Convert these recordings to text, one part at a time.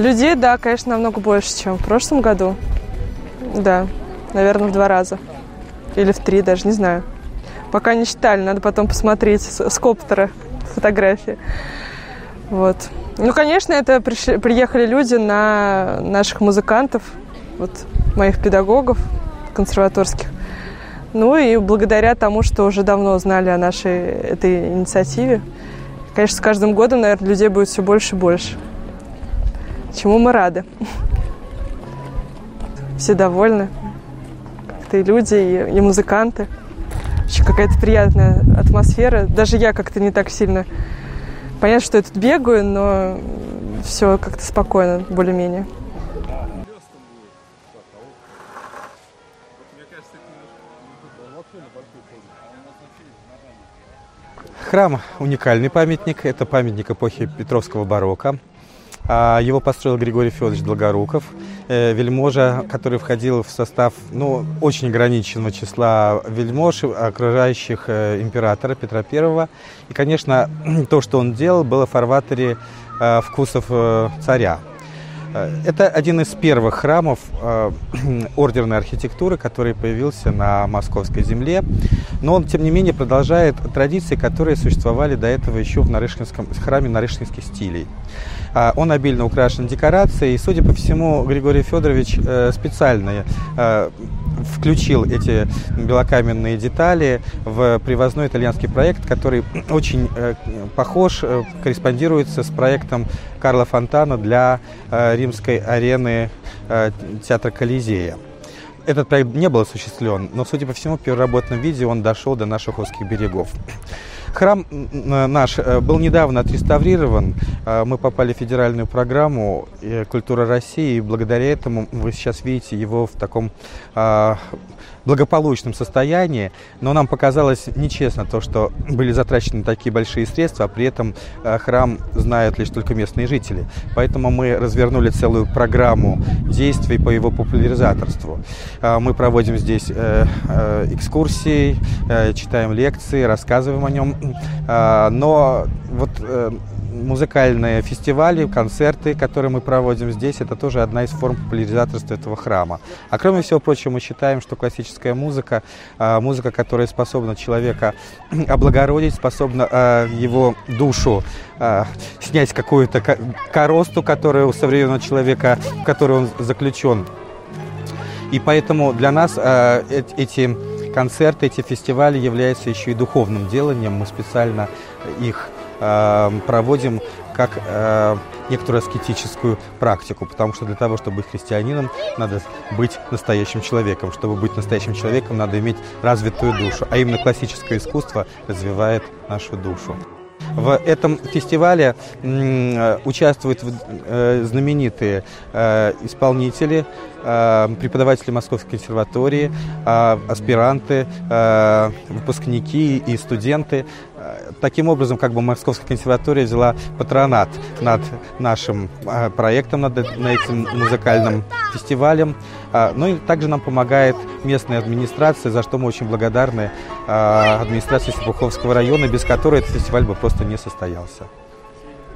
Людей, да, конечно, намного больше, чем в прошлом году. Да, наверное, в два раза. Или в три даже, не знаю. Пока не считали, надо потом посмотреть с, с коптера фотографии. Вот. Ну, конечно, это пришли, приехали люди на наших музыкантов, вот моих педагогов консерваторских. Ну и благодаря тому, что уже давно знали о нашей этой инициативе, конечно, с каждым годом, наверное, людей будет все больше и больше. Чему мы рады. Все довольны. Как-то и люди, и, и музыканты. Очень какая-то приятная атмосфера. Даже я как-то не так сильно... Понятно, что я тут бегаю, но все как-то спокойно, более-менее. Храм – уникальный памятник. Это памятник эпохи Петровского барокко. А, его построил Григорий Федорович Долгоруков, э, вельможа, который входил в состав ну, очень ограниченного числа вельмож, окружающих э, императора Петра I. И, конечно, то, что он делал, было в фарватере э, вкусов царя. Э, это один из первых храмов э, ордерной архитектуры, который появился на московской земле. Но он, тем не менее, продолжает традиции, которые существовали до этого еще в Нарышкинском храме нарышкинских стилей. А, он обильно украшен декорацией, и, судя по всему, Григорий Федорович э, специально включил эти белокаменные детали в привозной итальянский проект, который очень э, похож, э, корреспондируется с проектом Карла Фонтана для э, римской арены театра Колизея. Этот проект не был осуществлен, но, судя по всему, в переработанном виде он дошел до наших узких берегов. Храм наш э, был недавно отреставрирован. Э, мы попали в федеральную программу э, «Культура России», и благодаря этому вы сейчас видите его в таком благополучном состоянии, но нам показалось нечестно то, что были затрачены такие большие средства, а при этом храм знают лишь только местные жители. Поэтому мы развернули целую программу действий по его популяризаторству. Мы проводим здесь экскурсии, читаем лекции, рассказываем о нем. Но вот э, музыкальные фестивали, концерты, которые мы проводим здесь, это тоже одна из форм популяризаторства этого храма. А кроме всего прочего, мы считаем, что классическая музыка, а, музыка, которая способна человека облагородить, способна а, его душу снять какую-то коросту, которая у современного человека, в которой он заключен. И поэтому для нас эти концерты, эти фестивали являются еще и духовным деланием. Мы специально их проводим как э, некоторую аскетическую практику, потому что для того, чтобы быть христианином, надо быть настоящим человеком. Чтобы быть настоящим человеком, надо иметь развитую душу, а именно классическое искусство развивает нашу душу. В этом фестивале участвуют э, знаменитые э, исполнители, э, преподаватели Московской консерватории, аспиранты, выпускники и студенты. Таким образом, как бы Московская консерватория взяла патронат над нашим проектом, над, над этим музыкальным фестивалем. Ну и также нам помогает местная администрация, за что мы очень благодарны администрации Серпуховского района, без которой этот фестиваль бы просто не состоялся.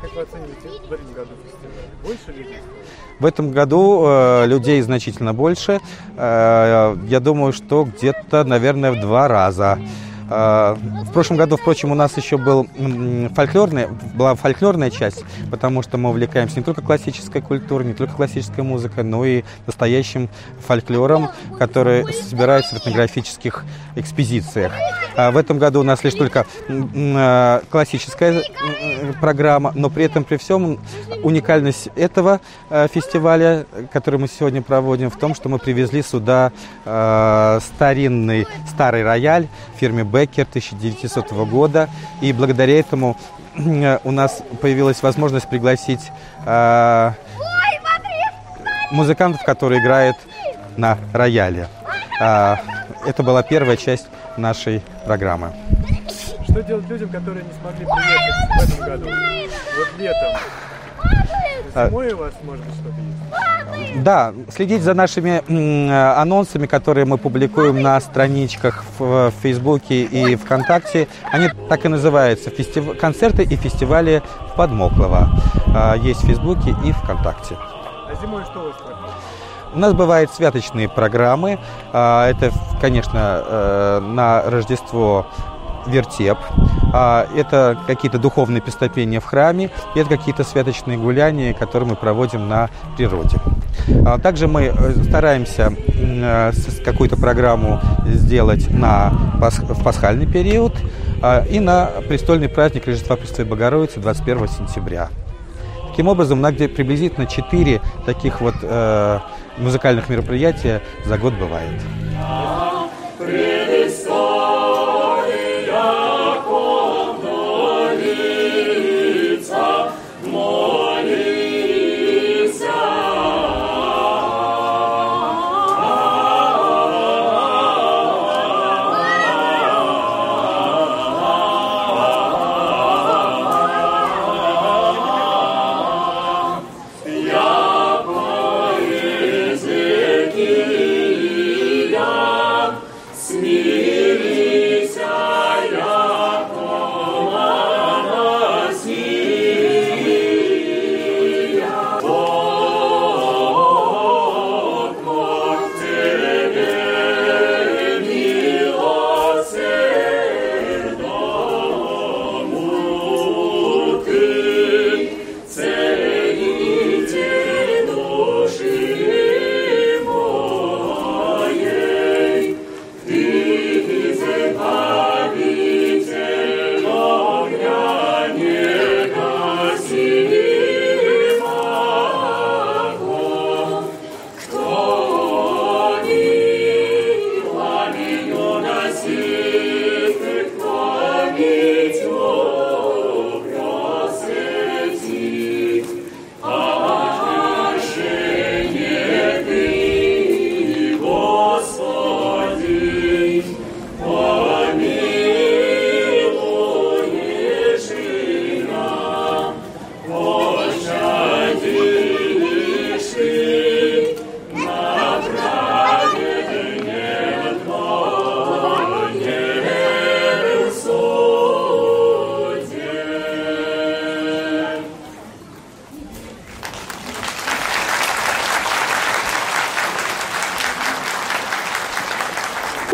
Как вы оцениваете в этом году фестиваль? Больше людей? В этом году э, людей значительно больше. Э, я думаю, что где-то, наверное, в два раза. А, в прошлом году, впрочем, у нас еще был фольклорный, была фольклорная часть, потому что мы увлекаемся не только классической культурой, не только классической музыкой, но и настоящим фольклором, который собирается в этнографических экспозициях. А в этом году у нас лишь только а, классическая программа, но при этом, при всем, уникальность этого фестиваля, который мы сегодня проводим, в том, что мы привезли сюда старинный старый рояль фирме Беккер 1900 года. И благодаря этому у нас появилась возможность пригласить э, музыкантов, которые играют на рояле. Э, это была первая часть нашей программы. Что делать людям, которые не смогли приехать в этом году? Вот летом. Зимой у вас, может быть, что-то есть? Да, следить за нашими анонсами, которые мы публикуем на страничках в Фейсбуке и ВКонтакте. Они так и называются фестив... концерты и фестивали Подмоклова. А, есть в Фейсбуке и ВКонтакте. А зимой что у вас проходит? У нас бывают святочные программы. А, Это, конечно, э, на Рождество вертеп. А, Это какие-то духовные песнопения в храме. Это какие-то святочные гуляния, которые мы проводим на природе. А Также мы э, стараемся э, какую-то программу сделать на в пасхальный период а, и на престольный праздник Рождества Пресвятой Богородицы 21 сентября. Таким образом, у нас где приблизительно 4 таких вот э, музыкальных мероприятия за год бывает.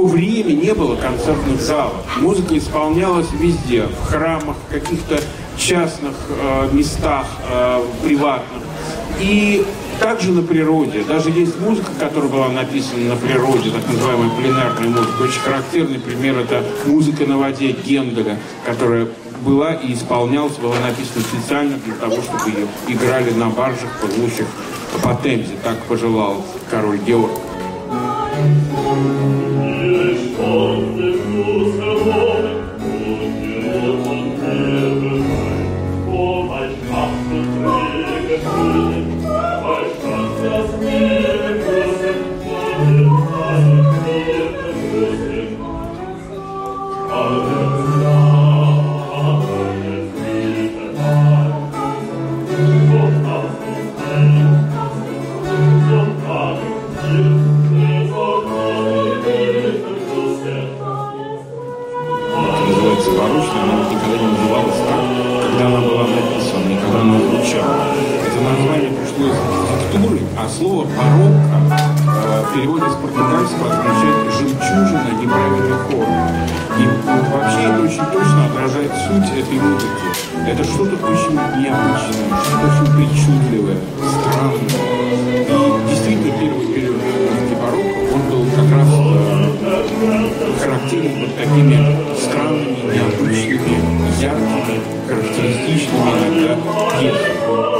То время не было концертных залов. Музыка исполнялась везде, в храмах, в каких-то частных э, местах, э, приватных. И также на природе. Даже есть музыка, которая была написана на природе, так называемая пленарная музыка. Очень характерный пример это музыка на воде Генделя, которая была и исполнялась, была написана специально для того, чтобы ее играли на баржах, плывущих по Темзе. Так пожелал король Георг. Это португальского означает «жемчужина неправильных форм». И вообще это очень точно отражает суть этой музыки. Это что-то очень необычное, что-то очень причудливое, странное. И действительно первый период музыки барокко, он был как раз э, характерен вот такими странными, необычными, яркими, характеристичными иногда пьесами.